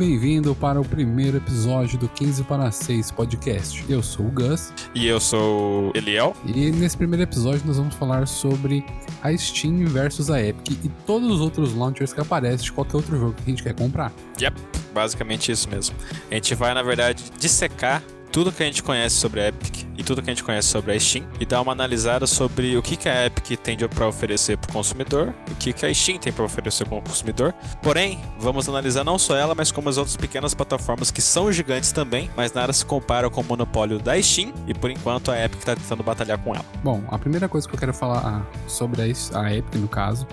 bem-vindo para o primeiro episódio do 15 para 6 podcast. Eu sou o Gus. E eu sou o Eliel. E nesse primeiro episódio nós vamos falar sobre a Steam versus a Epic e todos os outros launchers que aparecem de qualquer outro jogo que a gente quer comprar. Yep, basicamente isso mesmo. A gente vai, na verdade, dissecar tudo que a gente conhece sobre a Epic e tudo que a gente conhece sobre a Steam e dar uma analisada sobre o que, que a Epic tem para oferecer para o consumidor o que, que a Steam tem para oferecer para o consumidor. Porém, vamos analisar não só ela, mas como as outras pequenas plataformas que são gigantes também, mas nada se compara com o monopólio da Steam e por enquanto a Epic está tentando batalhar com ela. Bom, a primeira coisa que eu quero falar sobre a Epic, no caso,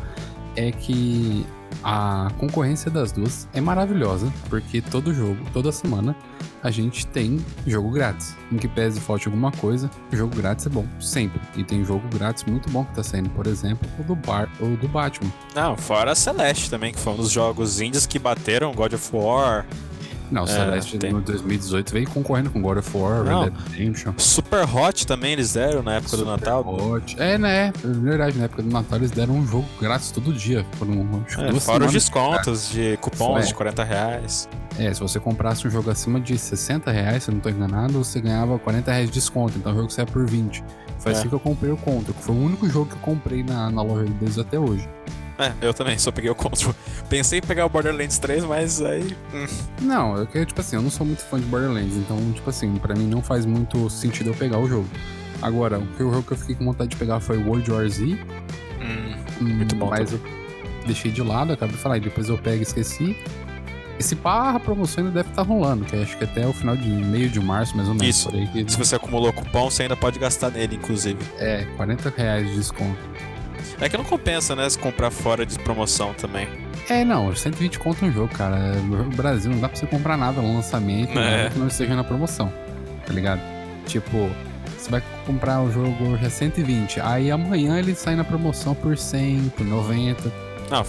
é que a concorrência das duas é maravilhosa, porque todo jogo, toda semana, a gente tem jogo grátis. Em que pese falte alguma coisa, jogo grátis é bom, sempre. E tem jogo grátis muito bom que tá saindo, por exemplo, o do Bar ou do Batman. Não, fora a Celeste também, que foi um dos jogos indies que bateram God of War, não, o é, Celeste tem... no 2018 veio concorrendo com God of War, Red Dead Redemption. Super Hot também eles deram na época Super do Natal. Hot. É, né? É verdade, na época do Natal eles deram um jogo grátis todo dia. Por um, é, fora os descontos de cupons é. de 40 reais. É, se você comprasse um jogo acima de 60 reais, se eu não tô enganado, você ganhava 40 reais de desconto. Então o jogo saia por 20. Foi é. assim que eu comprei o Contra, que foi o único jogo que eu comprei na, na loja deles até hoje. É, eu também, só peguei o Control. Pensei em pegar o Borderlands 3, mas aí. Hum. Não, eu tipo assim, eu não sou muito fã de Borderlands, então, tipo assim, pra mim não faz muito sentido eu pegar o jogo. Agora, o jogo que eu fiquei com vontade de pegar foi World War Z. Hum, muito bom. Mas também. eu deixei de lado, acabei de falar, e depois eu pego e esqueci. Esse pá, a promoção ainda deve estar tá rolando, que acho que até o final de meio de março, mais ou menos. Isso. Que... Se você acumulou cupom, você ainda pode gastar nele, inclusive. É, 40 reais de desconto. É que não compensa, né? Se comprar fora de promoção também. É, não, 120 conto um jogo, cara. No Brasil não dá pra você comprar nada no lançamento, é. que não esteja na promoção, tá ligado? Tipo, você vai comprar o jogo hoje a 120, aí amanhã ele sai na promoção por 100, por 90. Não,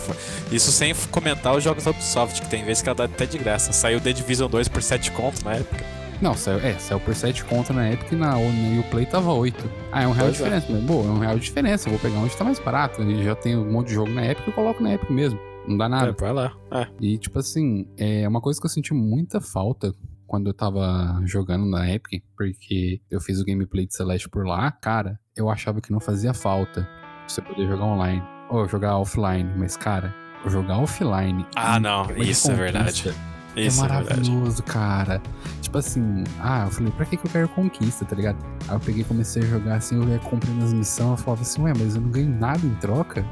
isso sem comentar os jogos da Ubisoft, que tem vezes que ela dá até de graça. Saiu The Division 2 por 7 conto na época. Não, saiu, é, saiu por 7 conto na época e na no Uplay tava 8. Ah, é um real de é. diferença. Mas, boa, é um real de diferença. Eu vou pegar onde tá mais barato. E já tem um monte de jogo na época, eu coloco na época mesmo. Não dá nada. É, vai lá. É. E, tipo assim, é uma coisa que eu senti muita falta quando eu tava jogando na Epic, porque eu fiz o gameplay de Celeste por lá, cara, eu achava que não fazia falta você poder jogar online ou jogar offline, mas cara, jogar offline. Ah, não, isso é verdade. Isso é maravilhoso, é cara. Tipo assim, ah, eu falei, pra que, que eu quero conquista, tá ligado? Aí eu peguei e comecei a jogar assim, eu ia comprando as missões, eu falava assim, ué, mas eu não ganho nada em troca?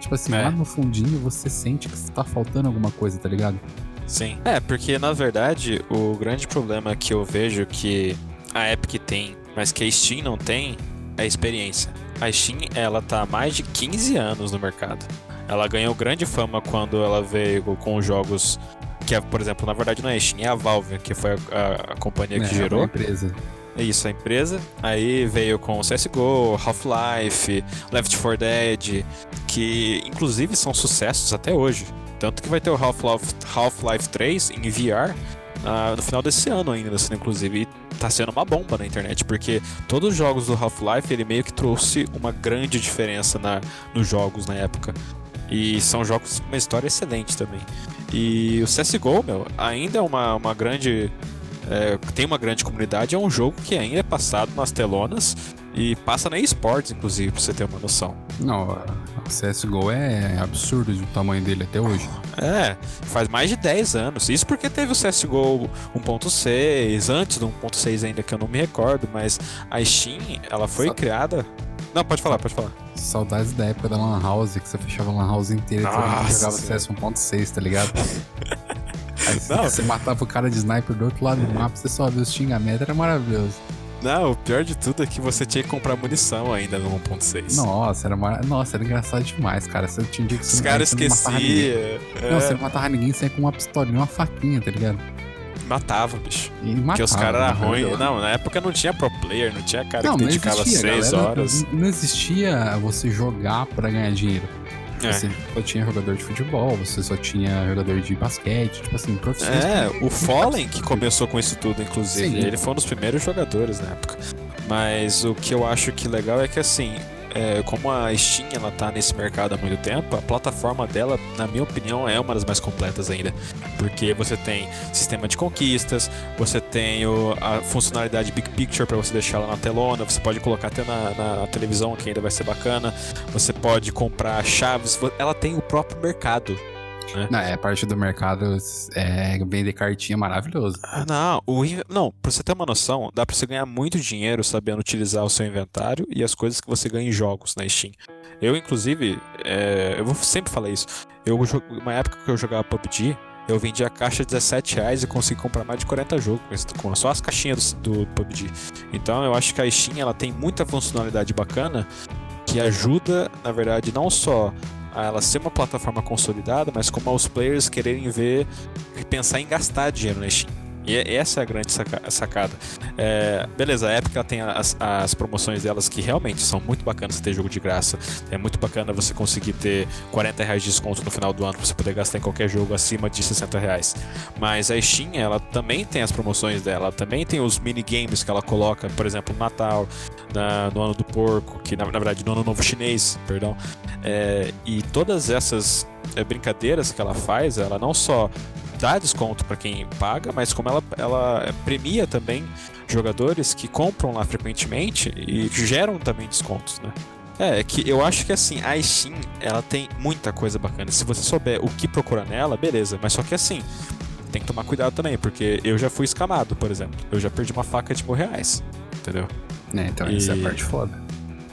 Tipo assim, é. lá no fundinho você sente que tá faltando alguma coisa, tá ligado? Sim. É, porque na verdade o grande problema que eu vejo que a Epic tem, mas que a Steam não tem, é a experiência. A Steam, ela tá há mais de 15 anos no mercado. Ela ganhou grande fama quando ela veio com jogos que é, por exemplo, na verdade não é a Steam, é a Valve, que foi a, a, a companhia que é, gerou. A empresa. Isso, a empresa. Aí veio com CSGO, Half-Life, Left 4 Dead, que inclusive são sucessos até hoje. Tanto que vai ter o Half-Life Half 3 em VR uh, ah, no final desse ano ainda, assim, inclusive. E tá sendo uma bomba na internet, porque todos os jogos do Half-Life ele meio que trouxe uma grande diferença na, nos jogos na época. E são jogos com uma história excelente também. E o CSGO, meu, ainda é uma, uma grande. É, tem uma grande comunidade, é um jogo que ainda é passado nas telonas e passa na esportes, inclusive, pra você ter uma noção. Não, o CSGO é absurdo o tamanho dele até hoje. É, faz mais de 10 anos. Isso porque teve o CSGO 1.6, antes do 1.6 ainda, que eu não me recordo, mas a Steam, ela foi Só... criada. Não, pode falar, pode falar. Saudades da época da Lan House, que você fechava a Lan House inteira e jogava CS 1.6, tá ligado? Aí Não. você matava o cara de sniper do outro lado do mapa, você só viu os xingamentos, era maravilhoso. Não, o pior de tudo é que você tinha que comprar munição ainda no 1.6. Nossa, era mar... Nossa, era engraçado demais, cara. Você tinha dia que você Os caras esqueciam. É. Não, você não matava ninguém sem com uma pistolinha, uma faquinha, tá ligado? matava, bicho. E matava, Porque os caras eram ruins. Não, na época não tinha pro player, não tinha cara não, que dedicava existia, seis galera, horas. Não existia você jogar para ganhar dinheiro. É. Você só tinha jogador de futebol, você só tinha jogador de basquete, tipo assim, profissionais. É, o Fallen que começou com isso tudo, inclusive. Sim. Ele foi um dos primeiros jogadores na época. Mas o que eu acho que legal é que assim, é, como a Steam ela tá nesse mercado há muito tempo, a plataforma dela, na minha opinião, é uma das mais completas ainda. Porque você tem sistema de conquistas, você tem o, a funcionalidade Big Picture para você deixar ela na telona, você pode colocar até na, na, na, televisão que ainda vai ser bacana, você pode comprar chaves, ela tem o próprio mercado. Né? Não, é parte do mercado é, vender cartinha maravilhoso. Ah, não, o, não, pra você ter uma noção, dá pra você ganhar muito dinheiro sabendo utilizar o seu inventário e as coisas que você ganha em jogos na Steam. Eu, inclusive, é, eu vou sempre falar isso. Eu, uma época que eu jogava PUBG, eu vendi a caixa de 17 reais e consegui comprar mais de 40 jogos com só as caixinhas do, do PUBG. Então eu acho que a Steam ela tem muita funcionalidade bacana que ajuda, na verdade, não só a ela ser uma plataforma consolidada, mas como aos players quererem ver e pensar em gastar dinheiro na Steam. E é, essa é a grande sacada. É, beleza, a Epic ela tem as, as, promoções delas que realmente são muito bacanas ter jogo de graça. É muito bacana você conseguir ter 40 reais de desconto no final do ano para você poder gastar em qualquer jogo acima de 60 reais. Mas a Steam, ela também tem as promoções dela, também tem os minigames que ela coloca, por exemplo, no Natal, na, no Ano do Porco, que na, na verdade no Ano Novo Chinês, perdão. É, e todas essas é, brincadeiras que ela faz, ela não só dá desconto para quem paga, mas como ela, ela premia também jogadores que compram lá frequentemente e geram também descontos, né? É, é que eu acho que assim, a Steam, ela tem muita coisa bacana. Se você souber o que procurar nela, beleza. Mas só que assim, tem que tomar cuidado também, porque eu já fui escamado, por exemplo. Eu já perdi uma faca de mil reais, entendeu? É, então e... essa é a parte foda.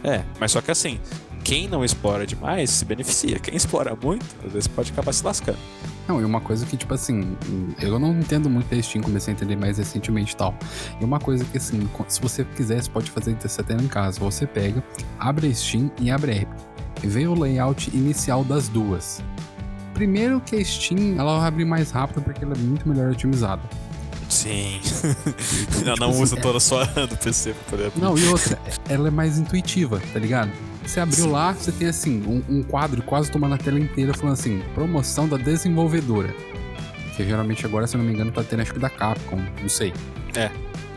É, mas só que assim, quem não explora demais se beneficia. Quem explora muito, às vezes pode acabar se lascando. Não, e uma coisa que, tipo assim, eu não entendo muito a Steam, comecei a entender mais recentemente e tal. E uma coisa que, assim, se você quiser, você pode fazer você até em casa. Você pega, abre a Steam e abre a Epic. E vê o layout inicial das duas. Primeiro que a Steam, ela vai abrir mais rápido porque ela é muito melhor otimizada. Sim. Então, eu não tipo, uso assim, toda a sua do PC poder abrir. Não, e outra, ela é mais intuitiva, tá ligado? Você abriu Sim. lá, você tem assim, um, um, quadro quase tomando a tela inteira falando assim, promoção da desenvolvedora. Que geralmente agora, se eu não me engano, tá tendo acho que da Capcom, não sei. É.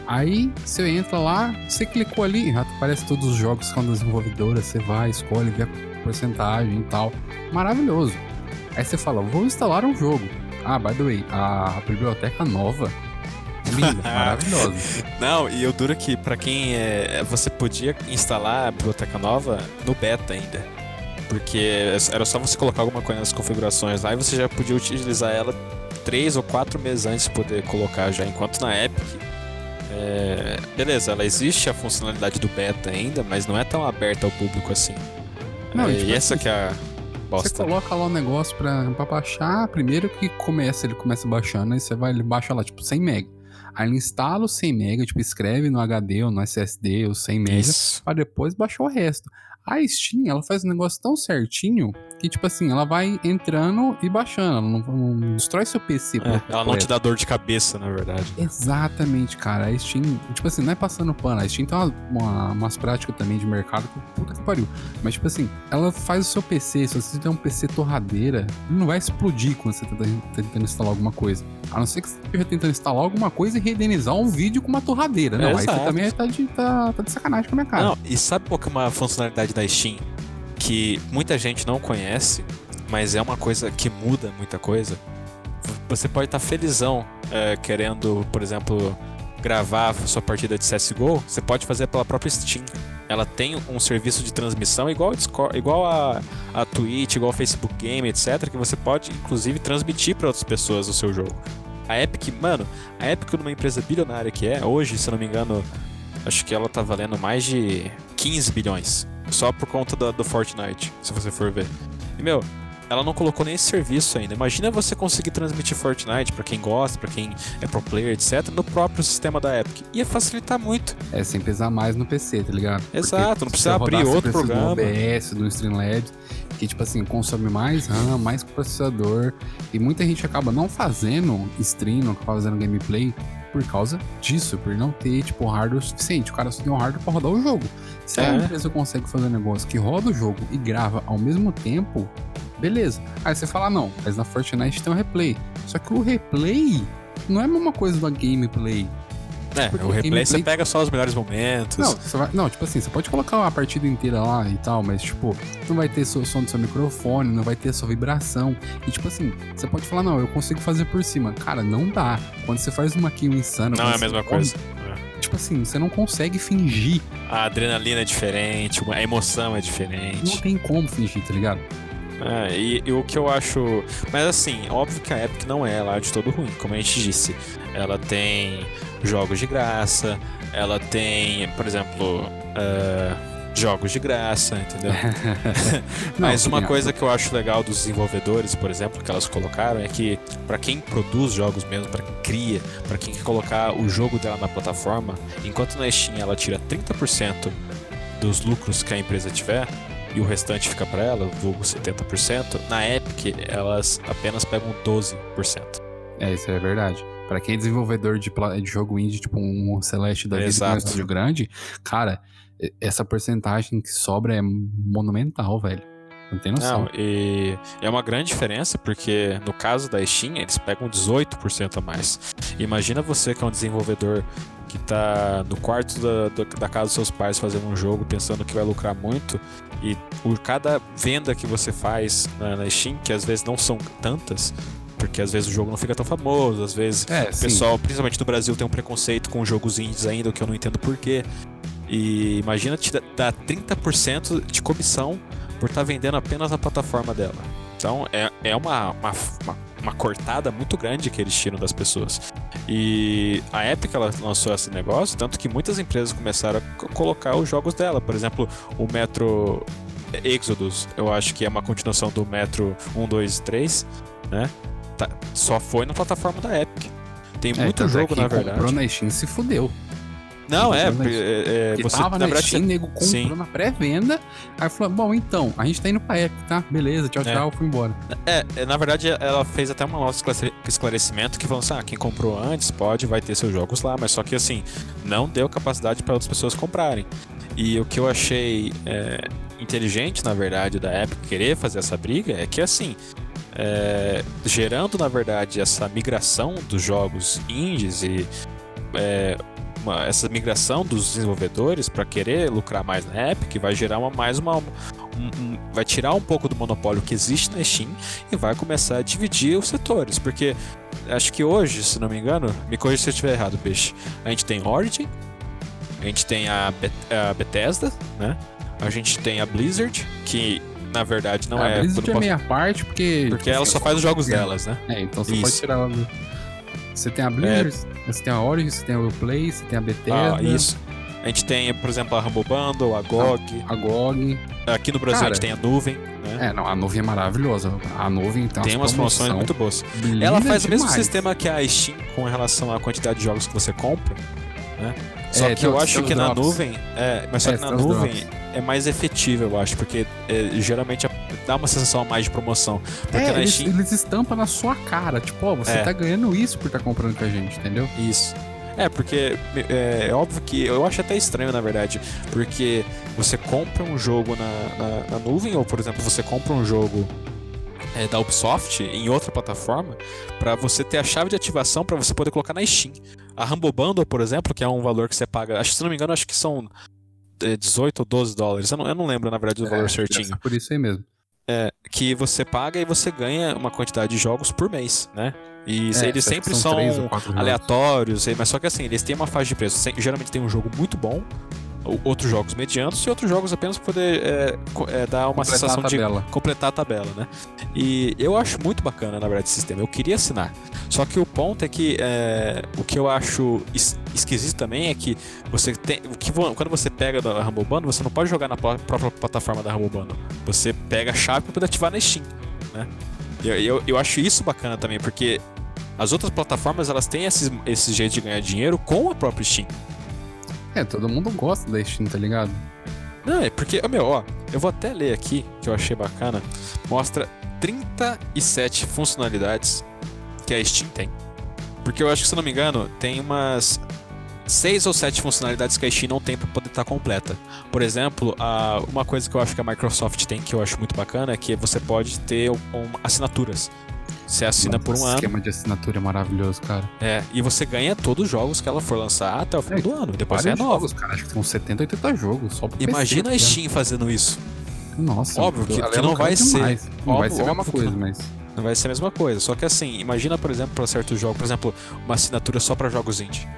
Aí você entra lá, você clicou ali, já aparece todos os jogos com a desenvolvedora, você vai, escolhe, vê a porcentagem e tal. Maravilhoso. Aí você fala, vou instalar um jogo. Ah, by the way, a biblioteca nova Linda, maravilhosa. Não, e eu duro que para quem é, você podia instalar a biblioteca nova no beta ainda. Porque era só você colocar alguma coisa nas configurações lá e você já podia utilizar ela três ou quatro meses antes de poder colocar já. Enquanto na Epic, é, beleza, ela existe a funcionalidade do beta ainda, mas não é tão aberta ao público assim. Não, é, e, tipo, essa assim, que é a bosta. Você coloca lá o um negócio pra, pra baixar, primeiro que começa, ele começa baixando, aí você vai, ele baixa lá, tipo, 100 MB. Aí ele instala o 100 MB, tipo, escreve no HD ou no SSD os 100 MB, para depois baixar o resto. A Steam, ela faz um negócio tão certinho que, tipo assim, ela vai entrando e baixando. Ela não, não destrói seu PC. É, ela não te dá dor de cabeça, na verdade. Exatamente, cara. A Steam, tipo assim, não é passando pano. A Steam tem uma, uma, umas práticas também de mercado que puta que pariu. Mas, tipo assim, ela faz o seu PC. Se você tem um PC torradeira, ele não vai explodir quando você tá tentando instalar alguma coisa. A não ser que você esteja tentando instalar alguma coisa e renderizar um vídeo com uma torradeira. Não, é, aí você também tá de, tá, tá de sacanagem com a minha cara. Não, e sabe qual que é uma funcionalidade da Steam que muita gente não conhece, mas é uma coisa que muda muita coisa. Você pode estar felizão é, querendo, por exemplo, gravar sua partida de CSGO, você pode fazer pela própria Steam. Ela tem um serviço de transmissão igual a, Discord, igual a, a Twitch, igual a Facebook Game, etc., que você pode, inclusive, transmitir para outras pessoas o seu jogo. A Epic, mano, a Epic numa empresa bilionária que é, hoje, se eu não me engano, acho que ela tá valendo mais de 15 bilhões. Só por conta do, do Fortnite, se você for ver. E, meu, ela não colocou nem esse serviço ainda. Imagina você conseguir transmitir Fortnite para quem gosta, para quem é pro player, etc, no próprio sistema da Epic. Ia facilitar muito. É, sem pesar mais no PC, tá ligado? Exato, Porque não precisa abrir outro programa. Do OBS, do Streamlabs, que tipo assim, consome mais RAM, mais processador, e muita gente acaba não fazendo stream, não acaba fazendo gameplay por causa disso, por não ter, tipo, hardware suficiente. O cara só tem um hardware pra rodar o jogo. Se é. a empresa consegue fazer um negócio que roda o jogo e grava ao mesmo tempo, beleza. Aí você fala, não, mas na Fortnite tem um replay. Só que o replay não é a mesma coisa da gameplay. É, Porque o replay gameplay- você pega só os melhores momentos. Não, vai- não, tipo assim, você pode colocar a partida inteira lá e tal, mas, tipo, não vai ter seu som do seu microfone, não vai ter sua vibração. E, tipo assim, você pode falar, não, eu consigo fazer por cima. Cara, não dá. Quando você faz uma kill insana. Não é a mesma corre, coisa. Tipo assim, você não consegue fingir. A adrenalina é diferente, a emoção é Não diferente. tem como fingir, tá ligado? É, e, e o que eu acho. Mas assim, óbvio que a Epic não é lá de todo ruim, como a gente disse. Ela tem jogos de graça, ela tem, por exemplo, é, jogos de graça, entendeu? Não, Mas uma coisa que eu acho legal dos desenvolvedores, por exemplo, que elas colocaram é que pra quem produz jogos mesmo, pra quem cria, pra quem quer colocar o jogo dela na plataforma, enquanto na Steam ela tira 30% dos lucros que a empresa tiver e o restante fica pra ela, vulgo 70%, na Epic elas apenas pegam 12%. É, isso é verdade. Pra quem é desenvolvedor de, de jogo indie, tipo um Celeste da vida, um estúdio grande, cara, essa porcentagem que sobra é monumental, velho. Não tem noção. Não, e é uma grande diferença porque no caso da Steam eles pegam 18% a mais. Imagina você que é um desenvolvedor que tá no quarto da, da, casa dos seus pais fazendo um jogo pensando que vai lucrar muito e por cada venda que você faz na, na Steam, que às vezes não são tantas, porque às vezes o jogo não fica tão famoso, às vezes É, o sim. pessoal, principalmente no Brasil, tem um preconceito com jogos indies ainda, que eu não entendo porquê. E imagina te dar- dar 30% de comissão por estar vendendo apenas na plataforma dela. Então é, é uma, uma, uma, uma cortada muito grande que eles tiram das pessoas. E a Epic ela lançou esse negócio, tanto que muitas empresas começaram a co- colocar os jogos dela. Por exemplo, o Metro Exodus, eu acho que é uma continuação do Metro 1, 2 e 3, né? Tá- só foi na plataforma da Epic. Tem É, muito é jogo, na verdade. comprou na Steam se fudeu. Não, é, comprou na é, é, Porque você, tava na verdade, Steam, você- nego comprou na pré-venda. Aí falou, bom, então, a gente tá indo pra Epic, tá? Beleza, tchau, É. tchau, fui embora. É, é, na verdade ela fez até um nosso esclare- esclarecimento que falou assim, ah, quem comprou antes pode, vai ter seus jogos lá, mas só que assim, não deu capacidade para outras pessoas comprarem. E o que eu achei é, inteligente, na verdade, da Epic querer fazer essa briga é que assim, é, gerando na verdade essa migração dos jogos indies e é, uma- essa migração dos desenvolvedores para querer lucrar mais na Epic vai gerar uma, mais uma um- um- vai tirar um pouco do monopólio que existe na Steam e vai começar a dividir os setores, porque acho que hoje, se não me engano, me corrija se eu estiver errado, peixe. A gente tem Origin, a gente tem a, a Bethesda, né? A gente tem a Blizzard, que na verdade não a é Blizzard eu não é meia parte, porque... porque ela só faz os jogos é. delas, né? É, então você Isso. pode tirar ela do... Você tem a Blizzard, você tem a Origin, você tem a Play, você tem a Bethesda, Ah, isso. A gente tem, por exemplo, a Humble Bundle, a GOG. a GOG. Aqui no Brasil Cara, a gente tem a nuvem, né? É, não, a nuvem é maravilhosa. A nuvem tem, tem umas promoções muito boas. Ela faz o mesmo demais. sistema que a Steam com relação à quantidade de jogos que você compra, né? Só É, que eu acho que na drops. nuvem, é, mas só É, que na nuvem drops. É mais efetivo, eu acho, porque é, geralmente dá uma sensação a mais de promoção. Porque É, na eles, Steam, eles estampam na sua cara. Tipo, ó, você É. tá ganhando isso por estar comprando com a gente, entendeu? Isso. É, porque é, é óbvio que eu acho até estranho, na verdade, porque você compra um jogo na, na, na nuvem, ou por exemplo, você compra um jogo é, da Ubisoft em outra plataforma, pra você ter a chave de ativação pra você poder colocar na Steam. A Humble Bundle, por exemplo, que é um valor que você paga, acho se não me engano, acho que são 18 ou 12 dólares, eu não, eu não lembro na verdade do valor É, certinho. deve ser Por isso aí mesmo. É, que você paga e você ganha uma quantidade de jogos por mês, né? E É, eles sempre são são aleatórios, mas só que assim, eles têm uma faixa de preço. Geralmente tem um jogo muito bom, ou- outros jogos medianos e outros jogos apenas para poder é, é, dar uma Completar sensação de completar a tabela, né? E eu acho muito bacana, na verdade, esse sistema. Eu queria assinar. Só que o ponto é que é, o que eu acho es- esquisito também é que você tem. O que, quando você pega da Humble Bundle, você não pode jogar na própria plataforma da Humble Bundle. Você pega a chave para poder ativar na Steam, né? Eu, eu, eu acho isso bacana também, porque as outras plataformas elas têm esses, esse jeito de ganhar dinheiro com a própria Steam. É, todo mundo gosta da Steam, tá ligado? Não, é porque, ó, meu, ó, eu vou até ler aqui, que eu achei bacana. Mostra 37 funcionalidades que a Steam tem. Porque eu acho que, se não me engano, tem umas 6 ou 7 funcionalidades que a Steam não tem para poder estar completa. Por exemplo, a, uma coisa que eu acho que a Microsoft tem, que eu acho muito bacana, é que você pode ter um, assinaturas. Você assina por um Esse ano. esquema de assinatura é maravilhoso, cara. É, e você ganha todos os jogos que ela for lançar até o fim É, do ano. Depois é Vários nova. jogos, cara. Acho que uns 70, 80 jogos. Só pro PC, Imagina a tá Steam fazendo isso. Nossa, Óbvio que- que é não vai ser. Não vai Óbvio- ser a mesma coisa, mas. Não vai ser a mesma coisa. Só que assim, imagina, por exemplo, para certos jogos, por exemplo, uma assinatura só para jogos indie.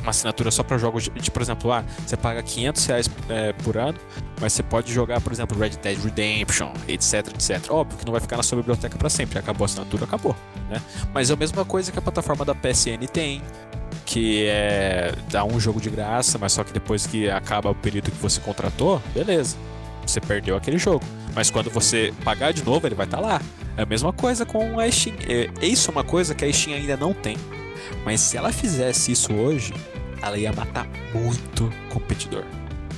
Uma assinatura só para jogos de, por exemplo, ah, você paga 500 reais é, por ano, mas você pode jogar, por exemplo, Red Dead Redemption, etc, etc. Óbvio que não vai ficar na sua biblioteca para sempre. Acabou a assinatura, acabou, né? Mas é a mesma coisa que a plataforma da PSN tem, que é dá um jogo de graça, mas só que depois que acaba o período que você contratou, beleza. Você perdeu aquele jogo. Mas quando você pagar de novo, ele vai estar lá. É a mesma coisa com a Steam. É, isso é uma coisa que a Steam ainda não tem. Mas se ela fizesse isso hoje, ela ia matar muito competidor.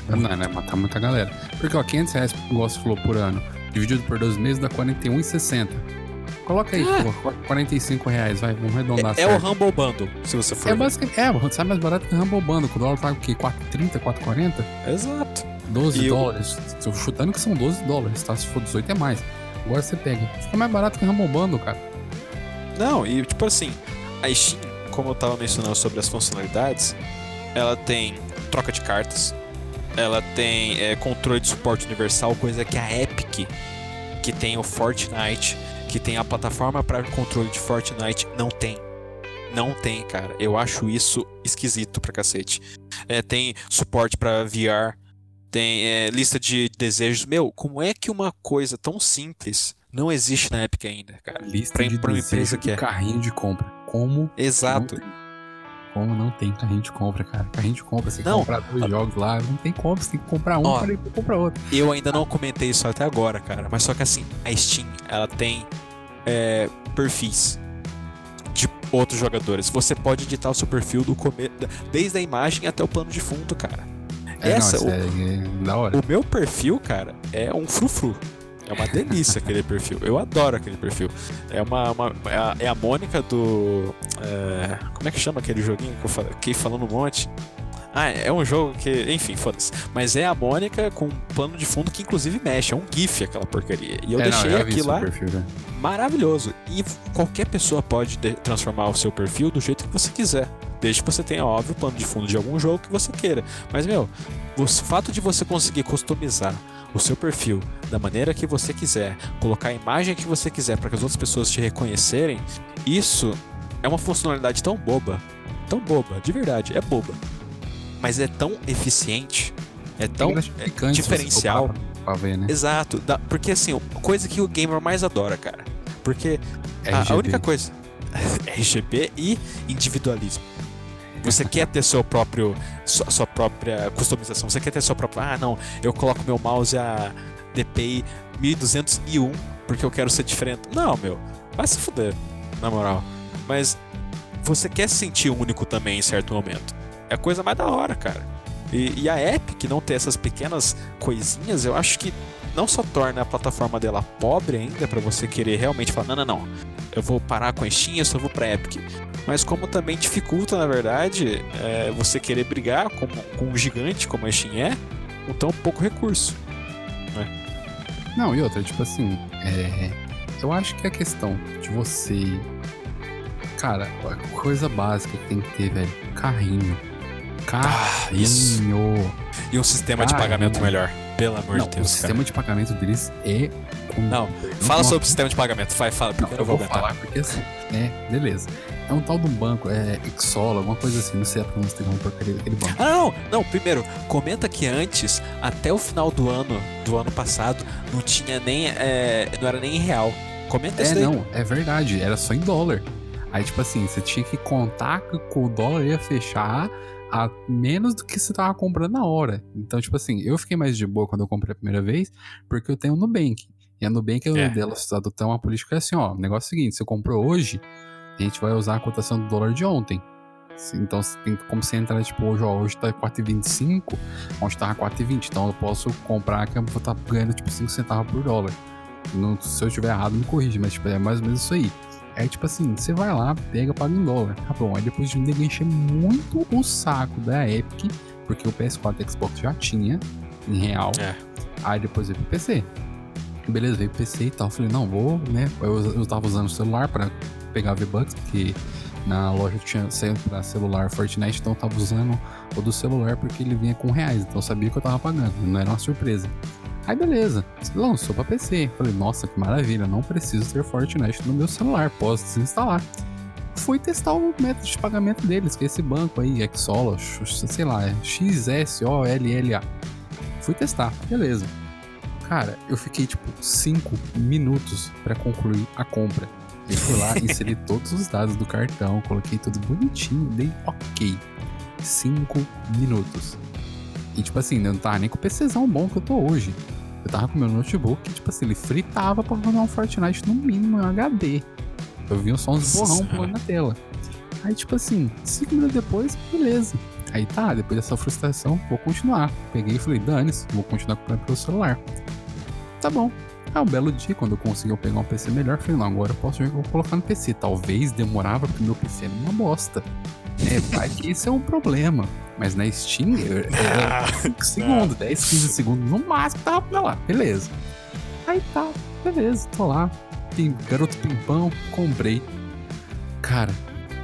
Não, né? Matar muita galera. Porque, ó, 500 reais, igual você falou, por ano, dividido por 12 meses dá 41,60. Coloca aí, Ah. pô, 45 reais, vai, vamos arredondar É, é o certo. Humble Bundle, se você for. É basicamente, é, sai mais barato que o Rumble Bundle, que o dólar paga o quê? 4,30, 4,40? Exato. 12 E dólares. Tô chutando que são 12 dólares, tá? Se for 18 é mais. Agora você pega. Fica mais barato que o Rumble Bundle, cara. Não, e tipo assim, a Steam, como eu tava mencionando sobre as funcionalidades, ela tem troca de cartas, ela tem é, controle de suporte universal, coisa que a Epic, que tem o Fortnite, que tem a plataforma para controle de Fortnite, não tem. Não tem, cara. Eu acho isso esquisito pra cacete. É, tem suporte pra VR, tem é, lista de desejos. Meu, como é que uma coisa tão simples não existe na Epic ainda, cara? Lista Pra- de pra uma desejo empresa que é. carrinho de compra. Como Exato. não tem? Como não tem carrinho de compra, cara? Carrinho de compra, você Não. comprar dois jogos lá, não tem como, você tem que comprar um para depois comprar outro. Eu ainda não comentei isso até agora, cara. Mas só que assim, a Steam, ela tem é, perfis de outros jogadores. Você pode editar o seu perfil do come... desde a imagem até o plano de fundo, cara. É, Essa, não, o, é, da hora. o meu perfil, cara, é um frufru. É uma delícia aquele perfil. Eu adoro aquele perfil. É uma, uma- é, a, é a Mônica do. é, como é que chama aquele joguinho que eu fiquei falando um monte? Ah, é um jogo que. Enfim, foda-se. Mas é a Mônica com um plano de fundo que inclusive mexe. É um GIF aquela porcaria. E eu é, deixei aqui lá perfil, já. maravilhoso. E qualquer pessoa pode de- transformar o seu perfil do jeito que você quiser. Desde que você tenha, óbvio, o plano de fundo de algum jogo que você queira. Mas, meu, o fato de você conseguir customizar o seu perfil da maneira que você quiser, colocar a imagem que você quiser para que as outras pessoas te reconhecerem, isso é uma funcionalidade tão boba. Tão boba, de verdade, é boba. Mas é tão eficiente, é tão É é, diferencial. Pra, pra ver, né? Exato, dá- porque assim, coisa que o gamer mais adora, cara. Porque a- a, única coisa. RGB e individualismo. Você quer ter seu próprio, sua, sua própria customização. Você quer ter sua própria. Ah, não, eu coloco meu mouse a DPI 1201 porque eu quero ser diferente. Não, meu, vai se fuder, na moral. Mas você quer se sentir único também em certo momento. É a coisa mais da hora, cara. E, e a Epic não ter essas pequenas coisinhas, eu acho que não só torna a plataforma dela pobre ainda pra você querer realmente falar, não, não, não, eu vou parar com a Steam, eu só vou pra Epic. Mas como também dificulta, na verdade, é, você querer brigar com, com um gigante como a Steam é, com tão pouco recurso. Não, e outra, tipo assim, é, eu acho que a questão de você. Cara, a coisa básica que tem que ter, velho, carrinho. Carrinho. isso. E um sistema de Caramba. pagamento melhor. Pelo amor Não, de o Deus, cara. sistema de pagamento deles é. com- Não, Fala Nossa, sobre o sistema de pagamento, vai, fala, porque Não, eu vou falar porque assim, é, beleza. É um tal de um banco, é Exola, alguma coisa assim, não sei a pronúncia uma porcaria daquele banco. Ah, não, não, primeiro, comenta que antes, até o final do ano, do ano passado, não tinha nem, é, não era nem em real. Comenta isso É, daí. não, é verdade, era só em dólar. Aí, tipo assim, você tinha que contar que o dólar ia fechar a menos do que você tava comprando na hora. Então, tipo assim, eu fiquei mais de boa quando eu comprei a primeira vez, porque eu tenho o Nubank. E a Nubank, É. é. dela adotou uma política assim, ó, o negócio é o seguinte, você comprou hoje, a gente vai usar a cotação do dólar de ontem. Então, tem como você entrar, tipo, hoje, ó, hoje tá 4,25, onde tava 4,20. Então, eu posso comprar que eu vou estar ganhando, tipo, 5 centavos por dólar. Não- se eu estiver errado, me corrige, mas, tipo, é mais ou menos isso aí. É tipo assim, você vai lá, pega, paga em dólar. Tá bom. Aí depois de nego encher muito o saco da Epic, porque o PS4 e Xbox já tinha em real. É. Aí depois veio pro PC. Beleza, veio PC e tal. Falei, não, vou, né? Eu, eu tava usando o celular pra pegar V-Bucks, porque na loja tinha saído pra celular Fortnite, então eu tava usando o do celular porque ele vinha com reais, então eu sabia que eu tava pagando, não era uma surpresa. Aí beleza, lançou pra PC. Falei, nossa, que maravilha, não preciso ter Fortnite no meu celular, posso desinstalar. Fui testar o método de pagamento deles, que é esse banco aí, Xolo, sei lá, é XSOLLA. Fui testar, beleza. Cara, eu fiquei tipo 5 minutos para concluir a compra. Eu fui lá, inseri todos os dados do cartão, coloquei tudo bonitinho, dei ok. 5 minutos. E tipo assim, eu não tava nem com o PCzão bom que eu tô hoje. Eu tava com meu notebook, que, tipo assim, ele fritava pra rodar um Fortnite no mínimo em HD. Eu vi só uns borrão pulando na tela. Aí, tipo assim, 5 minutos depois, beleza. Aí tá, depois dessa frustração, vou continuar. Peguei e falei, dane-se, vou continuar comprando pelo celular. Tá bom. Ah, um belo dia, quando eu consegui pegar um PC melhor, falei, não, agora eu posso vou colocar no PC. Talvez demorava porque meu PC era uma bosta. É, vai que isso é um problema. Mas na Steam, era 5 segundos, 10, 15 segundos no máximo, tava pra lá. Beleza. Aí tá, beleza, tô lá. Pim, garoto pimpão, comprei. Cara,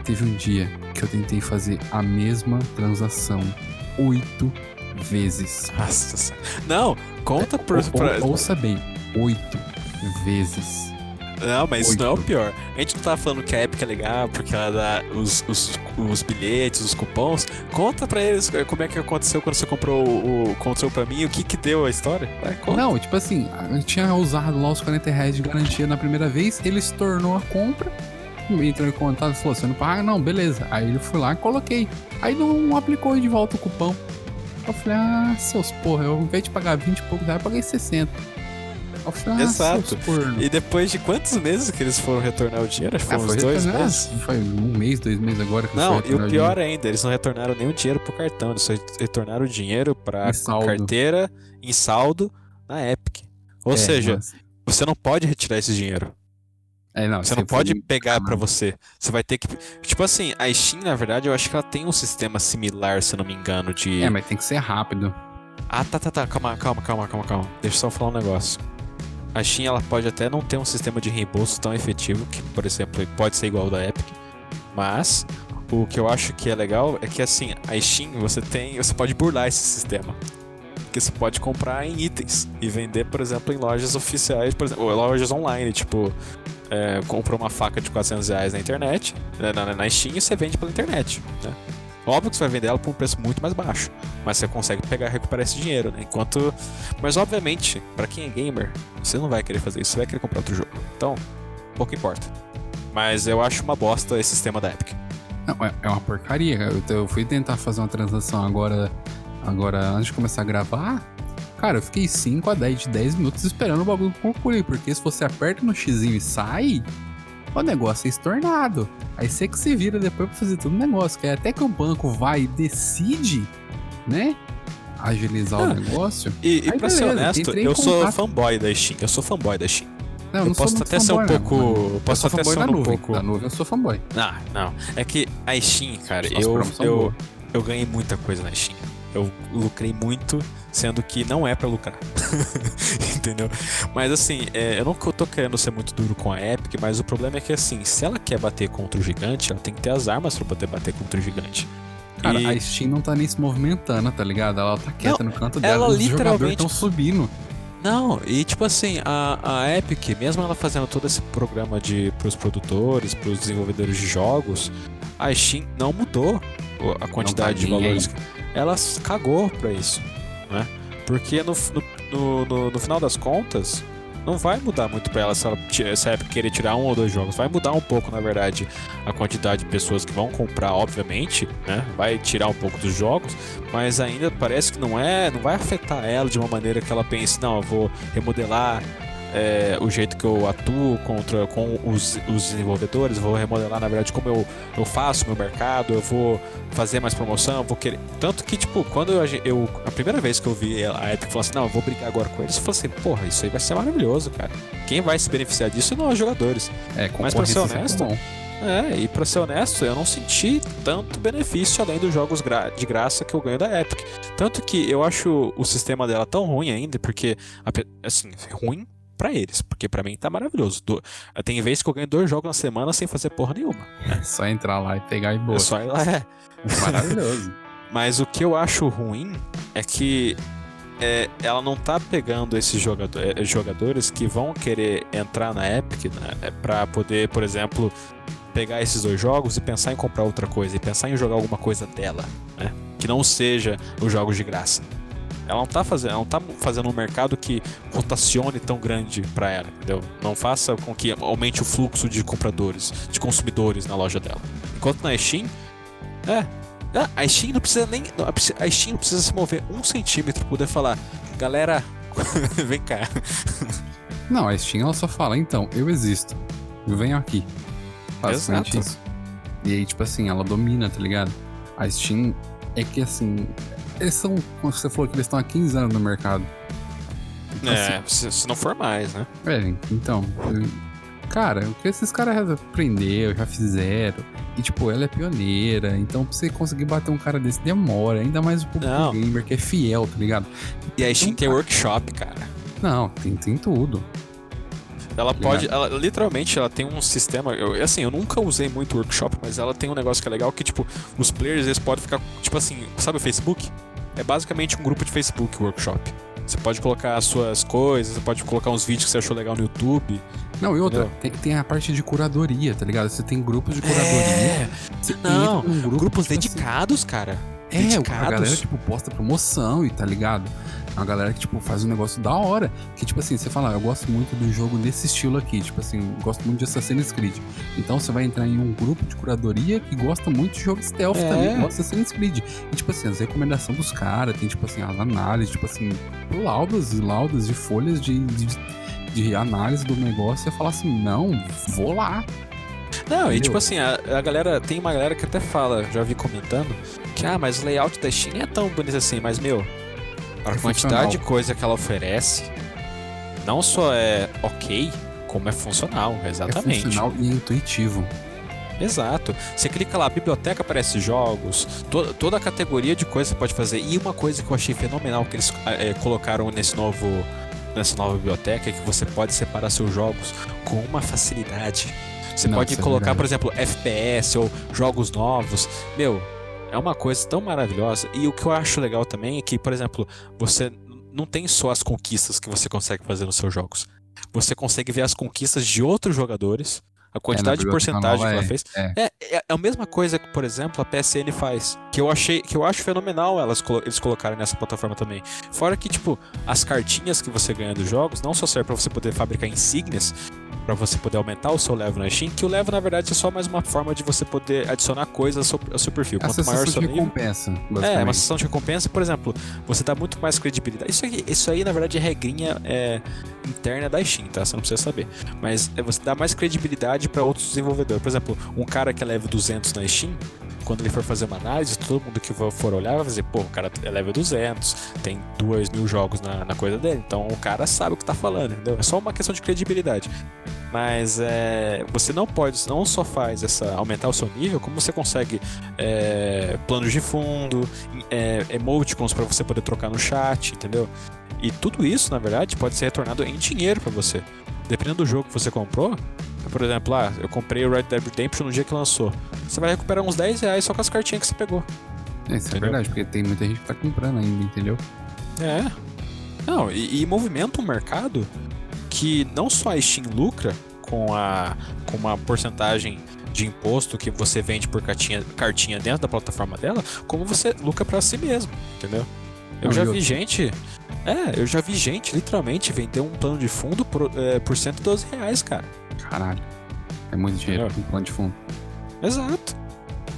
teve um dia que eu tentei fazer a mesma transação oito vezes. Nossa, não, conta por. Ou. Ouça bem, oito vezes. Não, mas isso não é o pior. A gente não tá falando que a Epic é legal porque ela dá os, os, os bilhetes, os cupons. Conta pra eles como é que aconteceu quando você comprou o. Aconteceu pra mim, o que que deu a história? Vai, não, tipo assim, eu tinha usado lá os 40 reais de garantia na primeira vez, ele se tornou a compra. Entrou em contato e falou: você não paga? Não, beleza. Aí ele foi lá e coloquei. Aí não aplicou de volta o cupom. Eu falei, ah, seus porra, eu, ao invés de pagar 20 e pouco, eu paguei 60. Exato. E depois de quantos meses que eles foram retornar o dinheiro? Acho que ah, foram uns dois meses. Foi um mês, dois meses agora. Que não, e o pior ainda, eles não retornaram nenhum dinheiro pro cartão, eles só retornaram o dinheiro pra carteira em saldo na Epic. Ou é, seja, mas... você não pode retirar esse dinheiro. É, não, você não pode foi... pegar para você. Você vai ter que. Tipo assim, a Steam, na verdade, eu acho que ela tem um sistema similar, se eu não me engano, de. É, mas tem que ser rápido. Ah, tá, tá, tá. Calma, calma, calma, calma, calma. Deixa eu só falar um negócio. A Steam ela pode até não ter um sistema de reembolso tão efetivo, que, por exemplo, pode ser igual ao da Epic, mas o que eu acho que é legal é que assim, a Steam você tem, você pode burlar esse sistema. Porque você pode comprar em itens e vender, por exemplo, em lojas oficiais, por exemplo, ou lojas online, tipo, é, uma faca de 400 reais na internet, né, na, na Steam, e você vende pela internet, né? Óbvio que você vai vender ela por um preço muito mais baixo, mas você consegue pegar recuperar esse dinheiro, né? Enquanto. Mas obviamente, para quem é gamer, você não vai querer fazer isso, você vai querer comprar outro jogo. Então, pouco importa. Mas eu acho uma bosta esse sistema da Epic. Não, é, é uma porcaria. Eu fui tentar fazer uma transação agora, agora antes de começar a gravar. Cara, eu fiquei 5 a 10 de 10 minutos esperando o bagulho concluir, porque se você aperta no X e sai, o negócio é estornado. Aí você que se vira depois pra fazer todo o negócio. Que até que o banco vai e decide, né? Agilizar ah, o negócio. E, e pra beleza, ser honesto, eu sou fanboy da Steam. Eu sou fanboy da Steam. Não, eu, eu posso até ser um pouco. Não, posso até ser um nuvem, pouco. Na nuvem eu sou fanboy. Não, não. É que a Steam, cara, eu, eu, eu ganhei muita coisa na Steam. Eu lucrei muito sendo que não é para lucrar. Entendeu? Mas assim, é, eu não tô querendo ser muito duro com a Epic, mas o problema é que assim, se ela quer bater contra o gigante, ela tem que ter as armas para poder bater contra o gigante. Cara, e... a Steam não tá nem se movimentando, tá ligado? Ela tá quieta não, no canto dela, ela os literalmente estão subindo. Não, e tipo assim, a, a Epic, mesmo ela fazendo todo esse programa de pros produtores, pros desenvolvedores de jogos, a Steam não mudou a quantidade tá de valores. Ela cagou pra isso né? Porque no, no, no, no final das contas, não vai mudar muito para ela se ela se ela querer tirar um ou dois jogos. Vai mudar um pouco, na verdade, a quantidade de pessoas que vão comprar, obviamente, né? Vai tirar um pouco dos jogos, mas ainda parece que não é, não vai afetar ela de uma maneira que ela pense, não, eu vou remodelar é, o jeito que eu atuo contra, com os, os desenvolvedores, vou remodelar, na verdade, como eu, eu faço meu mercado, eu vou fazer mais promoção, vou querer. Tanto que, tipo, quando eu, eu. A primeira vez que eu vi a Epic falou assim, não, eu vou brigar agora com eles, eu falei assim, porra, isso aí vai ser maravilhoso, cara. Quem vai se beneficiar disso não os jogadores. É, Mas pra ser honesto. É, e pra ser honesto, eu não senti tanto benefício além dos jogos gra de graça que eu ganho da Epic. Tanto que eu acho o sistema dela tão ruim ainda, porque, assim, ruim pra eles, porque pra mim tá maravilhoso. Do, tem vezes que eu ganho dois jogos na semana sem fazer porra nenhuma. É só entrar lá e pegar e boa. É só ir lá, é. Maravilhoso. Mas o que eu acho ruim é que é, ela não tá pegando esses jogador, é, jogadores que vão querer entrar na Epic né, para poder, por exemplo, pegar esses dois jogos e pensar em comprar outra coisa e pensar em jogar alguma coisa dela, né? Que não seja os jogos de graça. Ela não tá fazendo, ela não tá fazendo um mercado que rotacione tão grande para ela, entendeu? Não faça com que aumente o fluxo de compradores, de consumidores na loja dela. Enquanto na Steam, é, ah, a Steam não precisa nem. A Steam não precisa se mover um centímetro pra poder falar, galera, vem cá. Não, a Steam ela só fala, então, eu existo. Venho aqui. Basicamente isso. E aí, tipo assim, ela domina, tá ligado? A Steam é que assim. Eles são. Como você falou que eles estão há 15 anos no mercado. É, assim, se, se, não for mais, né? É, então. Cara, o que esses caras aprenderam, já fizeram. E, tipo, ela é pioneira. Então, pra você conseguir bater um cara desse, demora. Ainda mais o público não. gamer, que é fiel, tá ligado? E a Steam tem workshop, cara. Não, tem, tem tudo. Ela tá pode, ela, literalmente, ela tem um sistema. Eu, assim, eu nunca usei muito workshop, mas ela tem um negócio que é legal que, tipo, os players eles podem ficar, tipo assim, sabe o Facebook? É basicamente um grupo de Facebook workshop. Você pode colocar as suas coisas, você pode colocar uns vídeos que você achou legal no YouTube. Não, e outra, tem, tem, a parte de curadoria, tá ligado? Você tem grupos de curadoria. É. Não, grupo, grupos tipo assim. dedicados, assim. cara. É, dedicados. a galera, tipo, posta promoção e tá ligado? Uma galera que, tipo, faz um negócio da hora. Que, tipo assim, você fala, ah, eu gosto muito do jogo desse estilo aqui. Tipo assim, gosto muito de Assassin's Creed. Então você vai entrar em um grupo de curadoria que gosta muito de jogo stealth é. também, gosta de Assassin's Creed. E, tipo assim, as recomendações dos caras, tem, tipo assim, as análises, tipo assim, laudas e laudas de folhas de, de, de análise do negócio. E você fala assim, não, vou lá. Não, Entendeu? e tipo assim, a, a, galera, tem uma galera que até fala, já vi comentando, que ah, mas o layout da Steam é tão bonito assim, mas meu, a é quantidade de coisa que ela oferece não só é ok, como é funcional, exatamente. É funcional e é intuitivo. Exato. Você clica lá, biblioteca aparece jogos, to toda a categoria de coisas você pode fazer. E uma coisa que eu achei fenomenal que eles é, colocaram nesse novo, nessa nova biblioteca é que você pode separar seus jogos com uma facilidade. Você pode é colocar, é por exemplo, FPS ou jogos novos. Meu, é uma coisa tão maravilhosa. E o que eu acho legal também é que, por exemplo, você não tem só as conquistas que você consegue fazer nos seus jogos. Você consegue ver as conquistas de outros jogadores, a quantidade é, de porcentagem que ela é, fez. É. É, é. é. a mesma coisa que, por exemplo, a PSN faz. Que eu achei, que eu acho fenomenal elas, eles colocarem nessa plataforma também. Fora que, tipo, as cartinhas que você ganha dos jogos não só servem para você poder fabricar insígnias, para você poder aumentar o seu level na Steam, que o level na verdade é só mais uma forma de você poder adicionar coisas ao seu, ao seu perfil. Quanto maior o seu de recompensa. É, uma sessão de recompensa, por exemplo, você dá muito mais credibilidade. Isso aí, isso aí na verdade é regrinha é, interna da Steam, tá? Você não precisa saber. Mas é você dá mais credibilidade para outros desenvolvedores. Por exemplo, um cara que é level 200 na Steam, quando ele for fazer uma análise, todo mundo que for olhar vai dizer, pô, o cara é level 200, tem 2 mil jogos na, na coisa dele, então o cara sabe o que tá falando, entendeu? É só uma questão de credibilidade. Mas é, você não pode, não só faz essa aumentar o seu nível, como você consegue é, planos de fundo, é, emoticons para você poder trocar no chat, entendeu? E tudo isso, na verdade, pode ser retornado em dinheiro para você. Dependendo do jogo que você comprou, por exemplo, ah, eu comprei o Red Dead Redemption no dia que lançou. Você vai recuperar uns 10 reais só com as cartinhas que você pegou. É, isso é entendeu? é verdade, porque tem muita gente que tá comprando ainda, entendeu? É. Não, e, e movimenta um mercado que não só a Steam lucra com, a, com uma porcentagem de imposto que você vende por cartinha, cartinha dentro da plataforma dela, como você lucra para si mesmo, entendeu? Eu já vi gente. É, eu já vi gente literalmente vender um plano de fundo por, é, por 112 reais, cara. Caralho. É muito dinheiro é. um plano de fundo. Exato.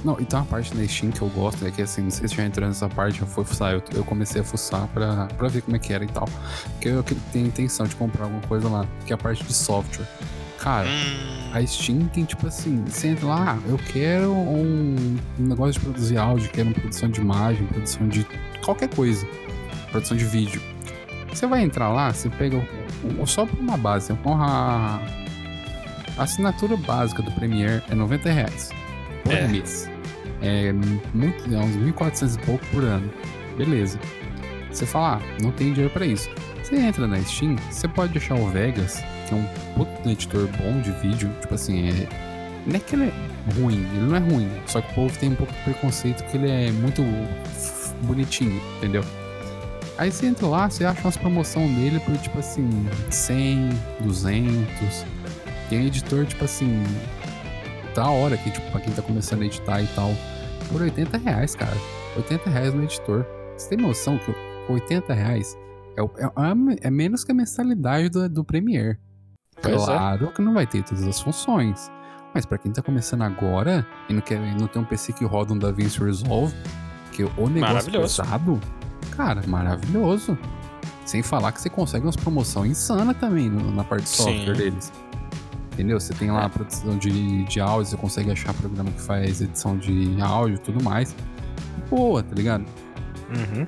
Não, e tem uma parte da Steam que eu gosto, é que assim, não sei se já entrou nessa parte, eu fui fuçar, eu, eu, comecei a fuçar pra, pra ver como é que era e tal. Porque eu, eu tenho intenção de comprar alguma coisa lá, que é a parte de software. Cara, hum. a Steam tem tipo assim, você entra lá, ah, eu quero um, um negócio de produzir áudio, quero uma produção de imagem, produção de qualquer coisa, produção de vídeo. Você vai entrar lá, você pega só por uma base, a, a assinatura básica do Premiere é 90 reais por é. mês. É, muito, é uns 1.400 e pouco por ano. Beleza. Você fala, ah, não tem dinheiro para isso. Você entra na Steam, você pode achar o Vegas, que é um puto editor bom de vídeo, tipo assim, é... não é que ele é ruim, ele não é ruim, só que o povo tem um pouco de preconceito que ele é muito bonitinho, entendeu? Aí você entra lá, você acha umas promoções dele por tipo assim, 100, 200. Tem editor, tipo assim, da hora que, tipo, pra quem tá começando a editar e tal, por 80 reais, cara. 80 reais no editor. Você tem noção que 80 reais é, é, é menos que a mensalidade do, do Premiere. Pois é. claro é. que não vai ter todas as funções. Mas para quem tá começando agora e não, quer, não tem um PC que roda um DaVinci Resolve, que o negócio pesado, cara, maravilhoso. Sem falar que você consegue umas promoções insanas também na parte de software Sim. deles. Entendeu? Você tem lá a produção de, de áudio, você consegue achar programa que faz edição de áudio e tudo mais. Boa, tá ligado? Uhum.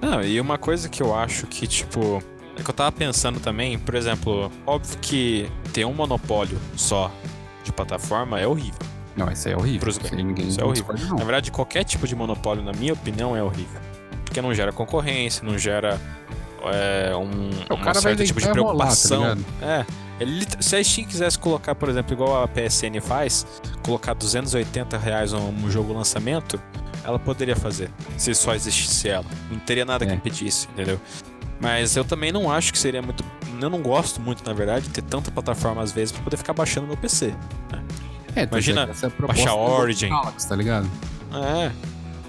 Não, e uma coisa que eu acho que, tipo, é que eu tava pensando também, por exemplo, óbvio que ter um monopólio só de plataforma é horrível. Não, isso é horrível. Pros ninguém isso é horrível. Na verdade, qualquer tipo de monopólio, na minha opinião, é horrível. Porque não gera concorrência, não gera é, um, o uma certa tipo de preocupação. Rolar, tá é. Ele, se a Steam quisesse colocar, por exemplo, igual a PSN faz, colocar 280 reais um, jogo lançamento, ela poderia fazer, se só existisse ela. Não teria nada é. que impedisse, entendeu? Mas eu também não acho que seria muito. Eu não gosto muito, na verdade, de ter tanta plataforma às vezes pra poder ficar baixando no PC. Né? É, Imagina é baixar Origin. Galaxy, tá ligado? É.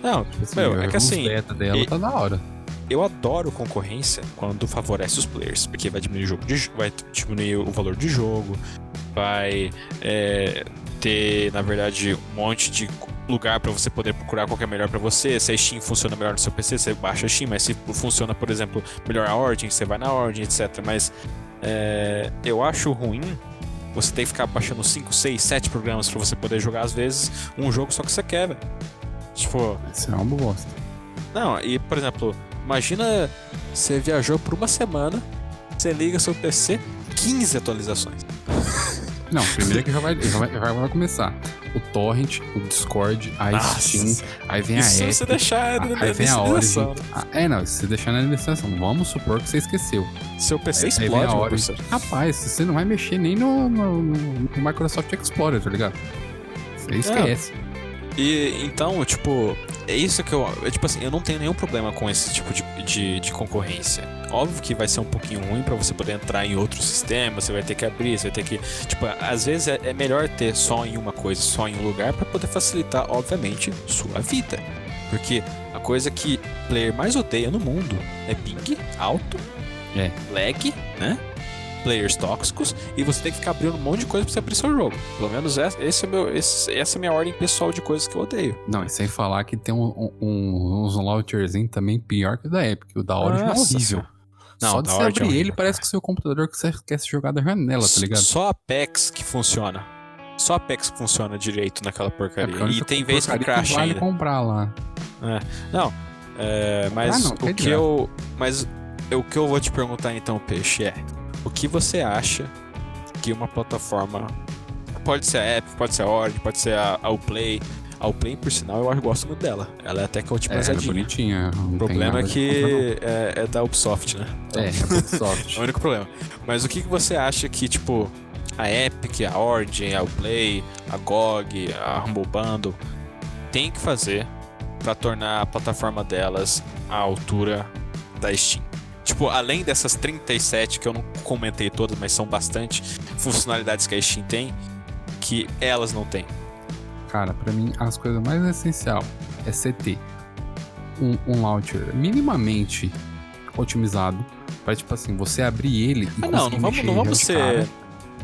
Não, tipo assim, meu, é que assim. dela e... tá da hora eu adoro concorrência quando favorece os players, porque vai diminuir o, jogo de, vai diminuir o valor de jogo, vai é, ter, na verdade, um monte de lugar para você poder procurar qual é melhor para você. Se a Steam funciona melhor no seu PC, você baixa a Steam, mas se funciona, por exemplo, melhor a Origin, você vai na Origin, etc. Mas é, eu acho ruim você ter que ficar baixando 5, 6, 7 programas para você poder jogar, às vezes, um jogo só que você quer, velho. Tipo. Isso é uma bosta. Não, e por exemplo, Imagina você viajou por uma semana, você liga seu PC, 15 atualizações. Não, primeiro que já vai, já vai, já vai começar. O Torrent, o Discord, a Nossa, Steam, aí vem a Epic. Você deixar na, aí vem a Origin. Ah, é, não, se você deixar na administração, vamos supor que você esqueceu. Seu PC aí, explode, aí Origin. Rapaz, você não vai mexer nem no, no, no Microsoft Explorer, tá ligado? Você esquece. É. E então, tipo, é isso que eu. É, tipo assim, eu não tenho nenhum problema com esse tipo de, de, de concorrência. Óbvio que vai ser um pouquinho ruim para você poder entrar em outro sistema, você vai ter que abrir, você vai ter que. Tipo, às vezes é, é melhor ter só em uma coisa, só em um lugar, para poder facilitar, obviamente, sua vida. Porque a coisa que player mais odeia no mundo é ping alto, é. lag, né? Players tóxicos e você tem que ficar abrindo um monte de coisa pra você abrir seu jogo. Pelo menos esse é meu, esse, essa é a minha ordem pessoal de coisas que eu odeio. Não, e sem falar que tem um, um, uns launcherzinhos também pior que o da Epic. O da Origin é horrível. Não, Só de você abrir é ele, parece que o seu computador que você quer se jogar da janela, tá ligado? Só a Apex que funciona. Só a Apex que funciona direito naquela porcaria. É e tem vezes que crash que vale ainda. comprar lá. É. Não, é, mas ah, não, o que eu... Mas o que eu vou te perguntar então, Peixe, é... O que você acha que uma plataforma pode ser a App, pode ser a Origin, pode ser a, a Uplay. A Uplay, por sinal, eu gosto muito dela. Ela é até que otimizadinha. É, é bonitinha. O problema é que é, é, da Ubisoft, né? Então, é, é Ubisoft. é o único problema. Mas o que, que você acha que, tipo, a Epic, a Origin, a Uplay, a GOG, a Humble Bundle tem que fazer para tornar a plataforma delas à altura da Steam? Tipo, além dessas 37 que eu não comentei todas, mas são bastante funcionalidades que a Steam tem, que elas não têm. Cara, para mim as coisas mais essencial é CT. Um, um launcher minimamente otimizado para tipo assim, você abrir ele e ah, não, não vamos, não vamos ser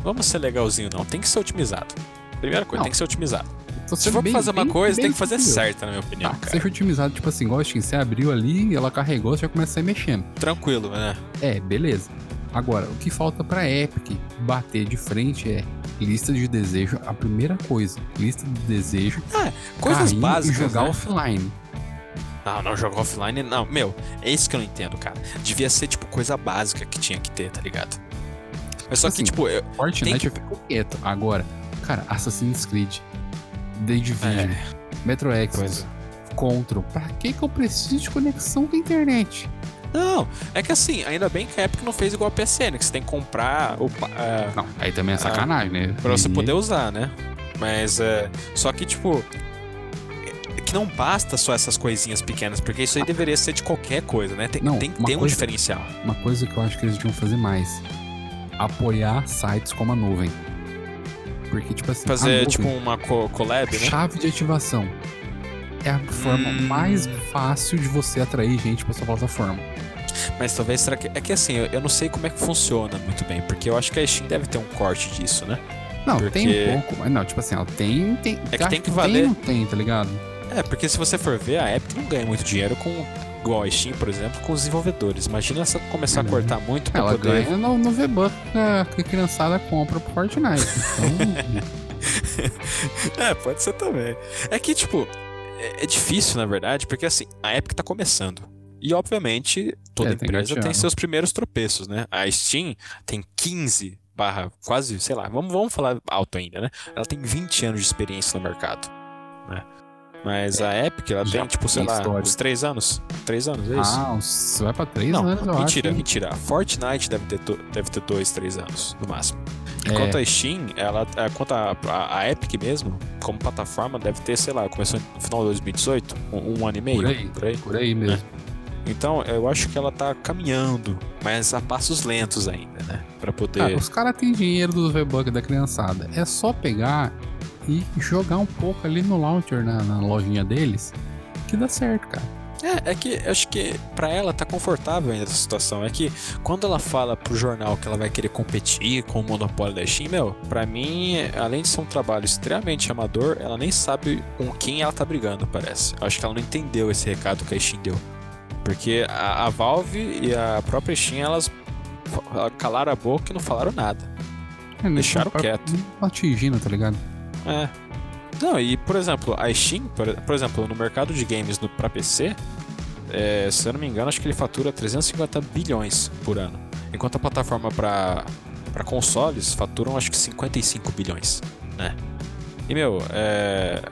vamos ser legalzinho não, tem que ser otimizado. Primeira coisa, não. tem que ser otimizado. Se for bem, fazer uma bem, coisa, bem tem que fazer certa, na minha opinião. Ah, cara. Seja otimizado, tipo assim, igual a Steam, você abriu ali, ela carregou, você já começa a sair mexendo. Tranquilo, né? É, beleza. Agora, o que falta pra Epic bater de frente é lista de desejo, a primeira coisa. Lista de desejo. Ah, coisas básicas. E jogar né? offline. Não, não, jogar offline não. Meu, é isso que eu não entendo, cara. Devia ser, tipo, coisa básica que tinha que ter, tá ligado? Mas só assim, que, tipo. Eu, Fortnite que... eu fico quieto. Agora, cara, Assassin's Creed The Division, é. Metro Exodus, Control. Pra que que eu preciso de conexão da internet? Não, é que assim, ainda bem que a Epic não fez igual a PSN, que você tem que comprar o, é, Não, aí também é sacanagem, né? pra você E- poder usar, né? Mas é. Só que, tipo. é que não basta só essas coisinhas pequenas, porque isso aí deveria ser de qualquer coisa, né? Tem, Não, tem que ter um coisa- diferencial. Uma coisa que eu acho que eles deviam fazer mais: apoiar sites como a nuvem. Porque, tipo assim, Fazer, tipo, uma co collab, né? chave de ativação. É a forma Hum. mais fácil de você atrair gente pra sua plataforma. Mas talvez será que. É que assim, eu, eu não sei como é que funciona muito bem, porque eu acho que a Steam deve ter um corte disso, né? Não, Porque- tem um pouco. mas Não, tipo assim, ó, tem. tem É que tem que Tem valer- não tem, tá ligado? É, porque se você for ver, a Epic não ganha muito dinheiro com. Igual a Steam, por exemplo, com os desenvolvedores. Imagina se começar a Uhum. cortar muito pra Ela poder. ganha no, no V-Buck que a- que a criançada compra pro Fortnite. Então, É, pode ser também. É que, tipo, é, é difícil, na verdade, porque assim, a Epic tá começando. E, obviamente, toda É, tem empresa tem gateado. seus primeiros tropeços, né? A Steam tem 15 barra quase, sei lá, vamos, vamos falar alto ainda, né? Ela tem 20 anos de experiência no mercado, né? Mas a Epic, ela Já tem, tipo, sei lá, história. uns 3 anos. 3 anos, é isso? ah, você vai pra três Não, anos, eu mentira, acho. mentira. A Fortnite deve ter, to- deve ter dois, três anos, no máximo. É. Enquanto a Steam, ela, é, quanto a, a, a Epic mesmo, como plataforma, deve ter, sei lá, começou no final de 2018, um, um ano e meio, Por aí. por aí. Por aí mesmo. Então, eu acho que ela tá caminhando, mas a passos lentos ainda, né? Pra poder... Cara, os caras têm dinheiro do V-Buck da criançada. É só pegar e jogar um pouco ali no launcher, na, na lojinha deles, que dá certo, cara. É, é que eu acho que pra ela tá confortável ainda essa situação. É que quando ela fala pro jornal que ela vai querer competir com o monopólio da Steam, meu, pra mim, além de ser um trabalho extremamente amador, ela nem sabe com quem ela tá brigando, parece. Eu acho que ela não entendeu esse recado que a Steam deu. Porque a, a Valve e a própria Steam, elas calaram a boca e não falaram nada. É, Deixaram quieto. Atingindo, tá ligado? É. Não, e por exemplo, a Steam, por, por exemplo, no mercado de games no, pra PC, é, se eu não me engano, acho que ele fatura 350 bilhões por ano. Enquanto a plataforma pra, pra consoles faturam acho que 55 bilhões, né? E meu, é,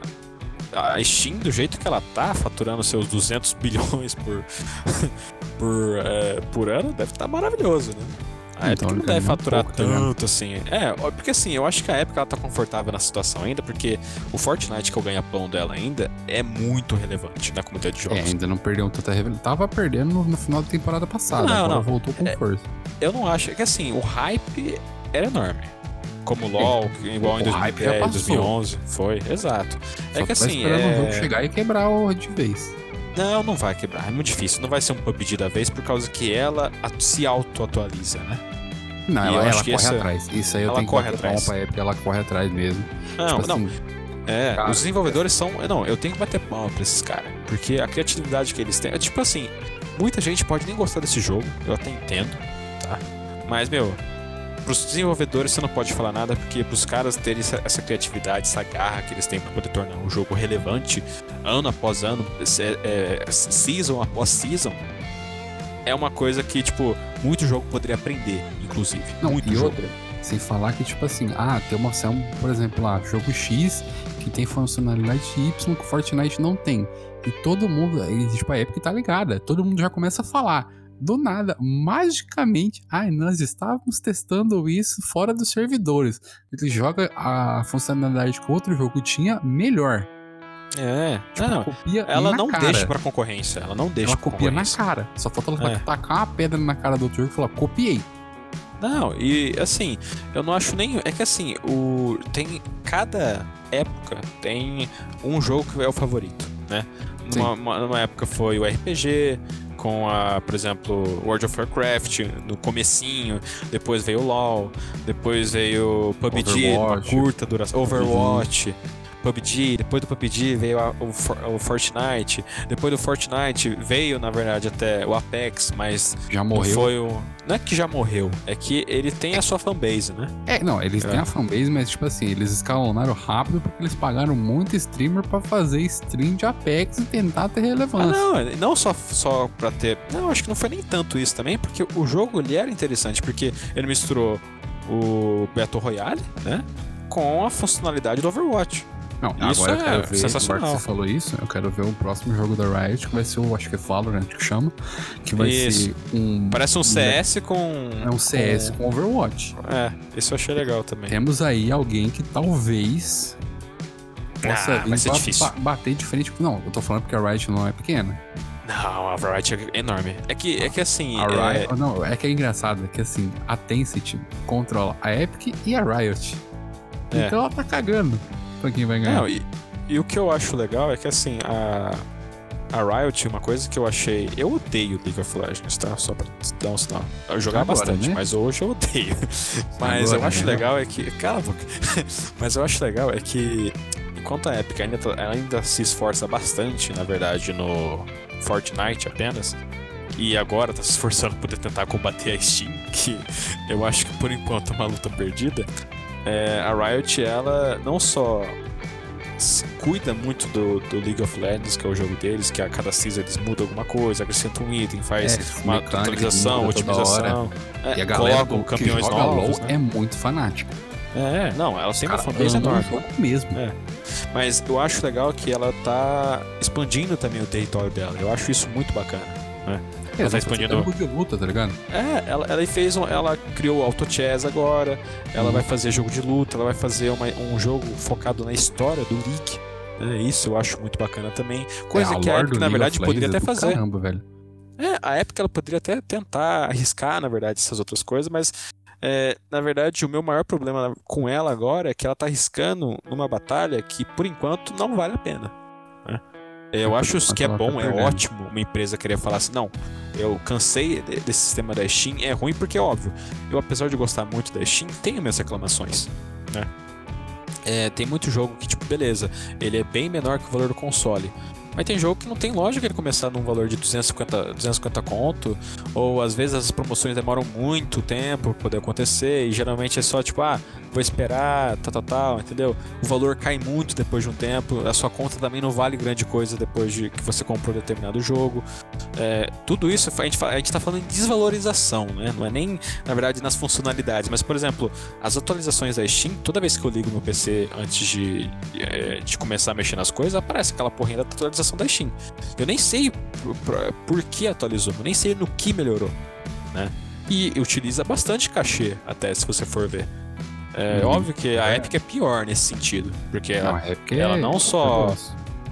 a Steam, do jeito que ela tá, faturando seus 200 bilhões por, por, é, por ano, deve estar maravilhoso, né? A Então, Epic não deve faturar pouco, ligado? tanto assim. É, porque assim, eu acho que a Epic ela tá confortável na situação ainda, porque o Fortnite, que é o ganha-pão dela ainda, é muito relevante na comunidade de É, jogos. ainda não perdeu tanta revelação. Tava perdendo no, no final da temporada passada. Não, agora não. voltou com É, força. Eu não acho. É que assim, o hype era enorme. Como o LoL, igual em É, o hype já 2010, passou. 2011. Foi, exato. Só é que tá assim, esperando o jogo é... chegar e quebrar o de vez. Não, não vai quebrar. É muito difícil. Não vai ser um PUBG da vez por causa que ela se auto-atualiza, né? Não, E ela, ela que corre essa- atrás. Isso aí eu ela tenho que corre bater atrás. palma pra ela corre atrás mesmo. Não, tipo não. assim, É, Cara, os desenvolvedores são. Não, eu tenho que bater palma pra esses caras. Porque a criatividade que eles têm. É tipo assim, muita gente pode nem gostar desse jogo, eu até entendo, tá? Mas, meu, pros desenvolvedores você não pode falar nada, porque pros caras terem essa, essa criatividade, essa garra que eles têm pra poder tornar um jogo relevante ano após ano, é, season após season, é uma coisa que, tipo, muito jogo poderia aprender, inclusive. Não, muito e jogo. outra, sem falar que, tipo assim, ah, tem uma opção, por exemplo, lá, jogo X que tem funcionalidade Y que o Fortnite não tem. E todo mundo, tipo, a Epic tá ligada, todo mundo já começa a falar. Do nada, magicamente, ai, nós estávamos testando isso fora dos servidores. Ele joga a funcionalidade que outro jogo tinha melhor. É, Tipo, não, copia ela não cara. deixa pra concorrência, ela não deixa Ela copia na cara. Só falta ela É. tacar uma pedra na cara do outro jogo e falar, copiei. Não, e assim, eu não acho nem. É que assim, o. Tem. Cada época tem um jogo que é o favorito, né? Numa, uma- numa época foi o RPG, com a, por exemplo, World of Warcraft no comecinho, depois veio o LoL, depois veio o PUBG, Overwatch. curta duração, Overwatch. PUBG, depois do PUBG veio a- o, o Fortnite, depois do Fortnite veio, na verdade, até o Apex, mas Já morreu. foi o. Não é que já morreu, é que ele tem a sua fanbase, né? É, não, eles É. têm a fanbase, mas tipo assim, eles escalonaram rápido porque eles pagaram muito streamer pra fazer stream de Apex e tentar ter Ah, relevância. não, não só, só pra ter. Não, acho que não foi nem tanto isso também, porque o jogo ele era interessante, porque ele misturou o Battle Royale, né? Com a funcionalidade do Overwatch. Não, Isso agora eu é quero ver, agora que sensacional. você falou isso, eu quero ver o próximo jogo da Riot, que vai ser o, acho que é Valorant que chama, que vai Isso. ser um... Parece um CS com. É um CS com Overwatch. com- É, isso eu achei legal também. Temos aí alguém que talvez possa Ah, vai ser difícil. ba- bater de frente. Não, eu tô falando porque a Riot não é pequena. Não, a Variety é enorme. É que, é que assim. A é- Riot, não, é que é engraçado, é que assim, a Tencent controla a Epic e a Riot. É. Então ela tá cagando pra quem vai ganhar. Não, e, e o que eu acho legal é que assim, a, a Riot, uma coisa que eu achei. Eu odeio League of Legends, tá? Só pra dar um sinal. Eu jogava Agora, bastante, né? mas hoje eu odeio. Mas Agora, eu acho né? legal é que. Cala a boca. mas eu acho legal é que. Enquanto a Epic ainda, ainda se esforça bastante, na verdade, no Fortnite apenas. E agora tá se esforçando por tentar combater a Steam, que eu acho que por enquanto é uma luta perdida. É, a Riot, ela não só cuida muito do, do League of Legends, que é o jogo deles, que a cada season eles mudam alguma coisa, acrescentam um item, faz É, uma atualização, otimização. É, E a galera do, que campeões joga novos. LoL né? é muito fanática. É, não, ela tem uma fanbase enorme. jogo mesmo. É. Mas eu acho legal que ela tá expandindo também o território dela. Eu acho isso muito bacana. É, tá vai expandindo- jogo de luta, tá ligado? É, ela, ela fez um, ela criou o Auto Chess agora, ela Uhum. vai fazer jogo de luta, ela vai fazer uma- um jogo focado na história do League. É, isso eu acho muito bacana também. Coisa É, que a Epic, na verdade, poderia até é fazer. Caramba, velho. É, a Epic ela poderia até tentar arriscar, na verdade, essas outras coisas, mas é, na verdade o meu maior problema com ela agora é que ela tá arriscando numa batalha que por enquanto não vale a pena. É, Eu acho que é tá bom, é ótimo uma empresa querer falar assim, não, eu cansei de- desse sistema da Steam, é ruim porque, óbvio, eu apesar de gostar muito da Steam, tenho minhas reclamações, né? É, tem muito jogo que, tipo, beleza, ele é bem menor que o valor do console. Mas tem jogo que não tem lógica ele começar num valor de 250, 250 conto, ou às vezes as promoções demoram muito tempo pra poder acontecer, e geralmente é só tipo, ah, vou esperar, tal, tal, tal, entendeu? O valor cai muito depois de um tempo, a sua conta também não vale grande coisa depois de que você comprou determinado jogo. É, tudo isso a gente, a gente tá falando em desvalorização, né? Não é nem, na verdade, nas funcionalidades, mas, por exemplo, as atualizações da Steam, toda vez que eu ligo meu PC antes de, é, de começar a mexer nas coisas, aparece aquela porrinha da atualização da Steam. Eu nem sei por, por- por que atualizou, eu nem sei no que melhorou, né? E utiliza bastante cachê, até se você for ver. É Uhum. óbvio que a É. Epic é pior nesse sentido, porque Não, ela, é ela não é só-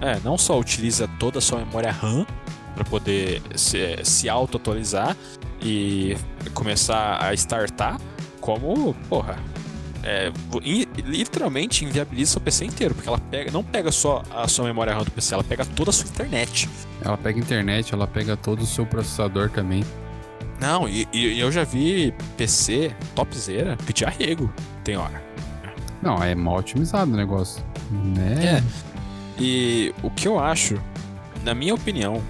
é, não só utiliza toda a sua memória RAM para poder se, se auto-atualizar e começar a startar, como, porra, é, literalmente inviabiliza seu PC inteiro, porque ela pega, não pega só a sua memória RAM do PC, ela pega toda a sua internet. Ela pega internet, ela pega todo o seu processador também. Não, e, e eu já vi PC topzera pedir arrego, tem hora. Não, é mal otimizado o negócio. Né? É. E o que eu acho, na minha opinião,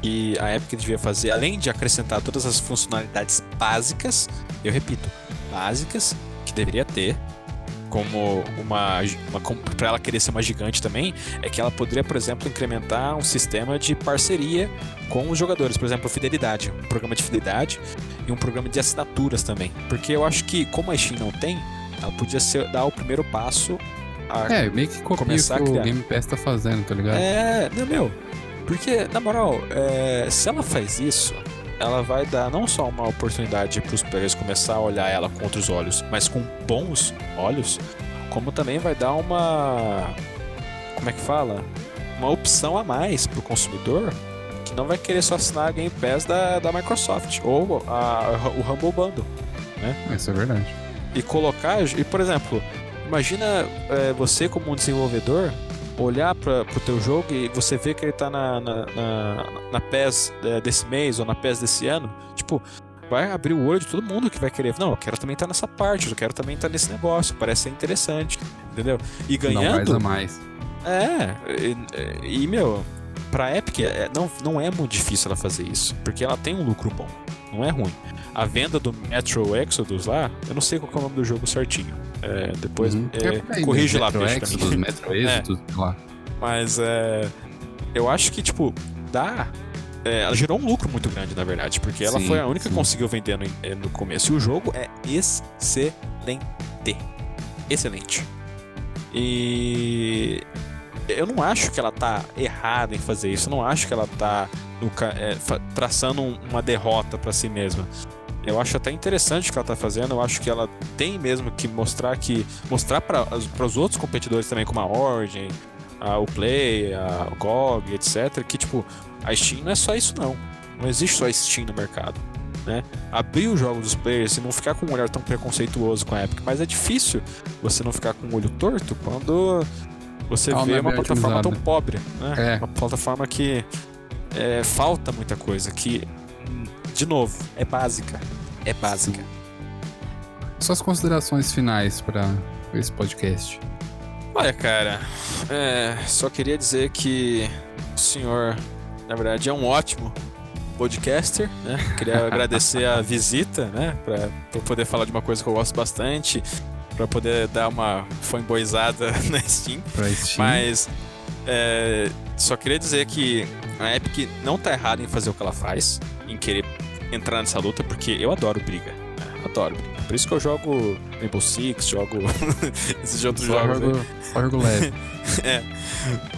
que a Epic devia fazer, além de acrescentar todas as funcionalidades básicas, eu repito, básicas, que deveria ter, como uma, uma para ela querer ser uma gigante também, é que ela poderia, por exemplo, incrementar um sistema de parceria com os jogadores, por exemplo, fidelidade, um programa de fidelidade e um programa de assinaturas também, porque eu acho que como a Steam não tem, ela podia ser, dar o primeiro passo a É, meio que copia o Começar que a o criar. Game Pass tá fazendo, tá ligado? É, não, meu. Porque, na moral, é, se ela faz isso, ela vai dar não só uma oportunidade para os players começar a olhar ela com outros olhos, mas com bons olhos, como também vai dar uma. Como é que fala? Uma opção a mais pro consumidor que não vai querer só assinar a Game Pass da, da Microsoft ou a- o Humble Bundle Isso é verdade. e colocar. E, por exemplo, imagina é, você como um desenvolvedor olhar para o teu jogo e você vê que ele tá na, na, na, na PES é, desse mês ou na PES desse ano. Tipo, vai abrir o olho de todo mundo que vai querer. Não, eu quero também estar nessa parte, eu quero também estar nesse negócio, parece ser interessante, entendeu? E Não ganhando. a mais. É, e, e, meu, pra Epic é, não, não é muito difícil ela fazer isso, porque ela tem um lucro bom, não é ruim. A venda do Metro Exodus lá, eu não sei qual que é o nome do jogo certinho. É, depois Uhum. é, aí, corrige lá, Metro pra Exodus, mim. Metro Exodus, sei lá. Mas é, eu acho que, tipo, dá. é, ela gerou um lucro muito grande, na verdade, porque ela Sim, foi a única que sim. conseguiu vender no, eh, no começo. E o jogo é excelente. Excelente. E eu não acho que ela tá errada em fazer isso. Eu não acho que ela tá no, é, traçando uma derrota para si mesma. Eu acho até interessante o que ela tá fazendo. Eu acho que ela tem mesmo que mostrar que mostrar para os outros competidores também, como a Origin, a, o Play, a o GOG, etc, que tipo, a Steam não é só isso não. Não existe só a Steam no mercado. Né? Abrir o jogo dos players e não ficar com um olhar tão preconceituoso com a Epic, mas é difícil você não ficar com o olho torto quando você vê uma plataforma tão pobre, né? É. Uma plataforma que é, falta muita coisa, que de novo, é básica. É básica. Suas considerações finais para esse podcast. Olha, cara, é, só queria dizer que o senhor, na verdade, é um ótimo podcaster, né? Queria agradecer a visita, né? Para poder falar de uma coisa que eu gosto bastante, para poder dar uma fanboyzada na Steam. Pra Steam. Mas é, só queria dizer que a Epic não tá errada em fazer o que ela faz, em querer entrar nessa luta, porque eu adoro briga. Né? Adoro briga. Por isso que eu jogo Rainbow Six, jogo esses outros só jogos. Jogo, só jogo leve. é.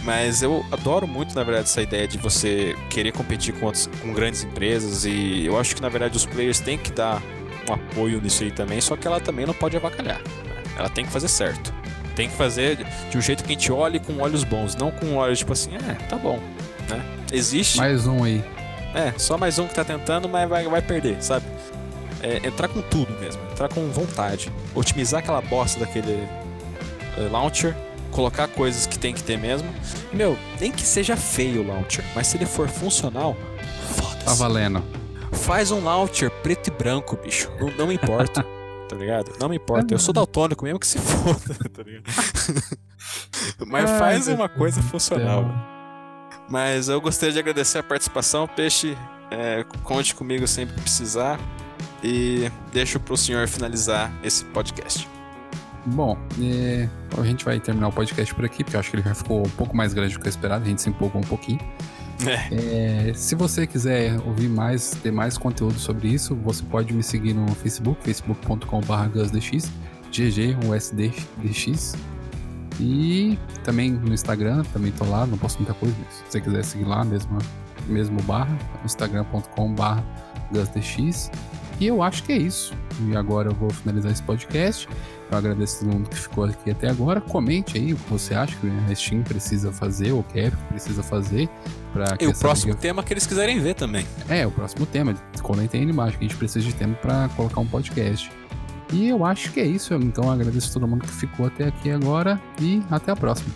Mas eu adoro muito, na verdade, essa ideia de você querer competir com, outros, com grandes empresas e eu acho que, na verdade, os players têm que dar um apoio nisso aí também, só que ela também não pode avacalhar. Né? Ela tem que fazer certo. Tem que fazer de um jeito que a gente olhe com olhos bons, não com olhos tipo assim, é, tá bom. Né? Existe. Mais um aí. É, só mais um que tá tentando, mas vai, vai perder, sabe? É, entrar com tudo mesmo, entrar com vontade. Otimizar aquela bosta daquele uh, launcher, colocar coisas que tem que ter mesmo. Meu, nem que seja feio o launcher, mas se ele for funcional, foda-se. Tá valendo. Faz um launcher preto e branco, bicho. Não, não me importa. tá ligado? Não me importa. Eu sou daltônico mesmo que se foda, tá ligado? mas faz uma coisa funcional. Mas eu gostaria de agradecer a participação, Peixe. É, conte comigo sempre que precisar. E deixo para o senhor finalizar esse podcast. Bom, é, a gente vai terminar o podcast por aqui, porque eu acho que ele já ficou um pouco mais grande do que eu esperado, a gente se empolgou um pouquinho. É. É, se você quiser ouvir mais, ter mais conteúdo sobre isso, você pode me seguir no Facebook, facebook.com.br GG, USDX. E também no Instagram, também tô lá, não posto muita coisa, mas se você quiser seguir lá, mesmo, mesmo barra, instagram.com barra GusDX. E eu acho que é isso. E agora eu vou finalizar esse podcast. Eu agradeço a todo mundo que ficou aqui até agora. Comente aí o que você acha que a Steam precisa fazer, ou que a Epic precisa fazer. Pra e o próximo tema que eles quiserem ver também. É, o próximo tema. Comentem aí embaixo que a gente precisa de tempo para colocar um podcast. E eu acho que é isso. Então eu agradeço a todo mundo que ficou até aqui agora e até a próxima.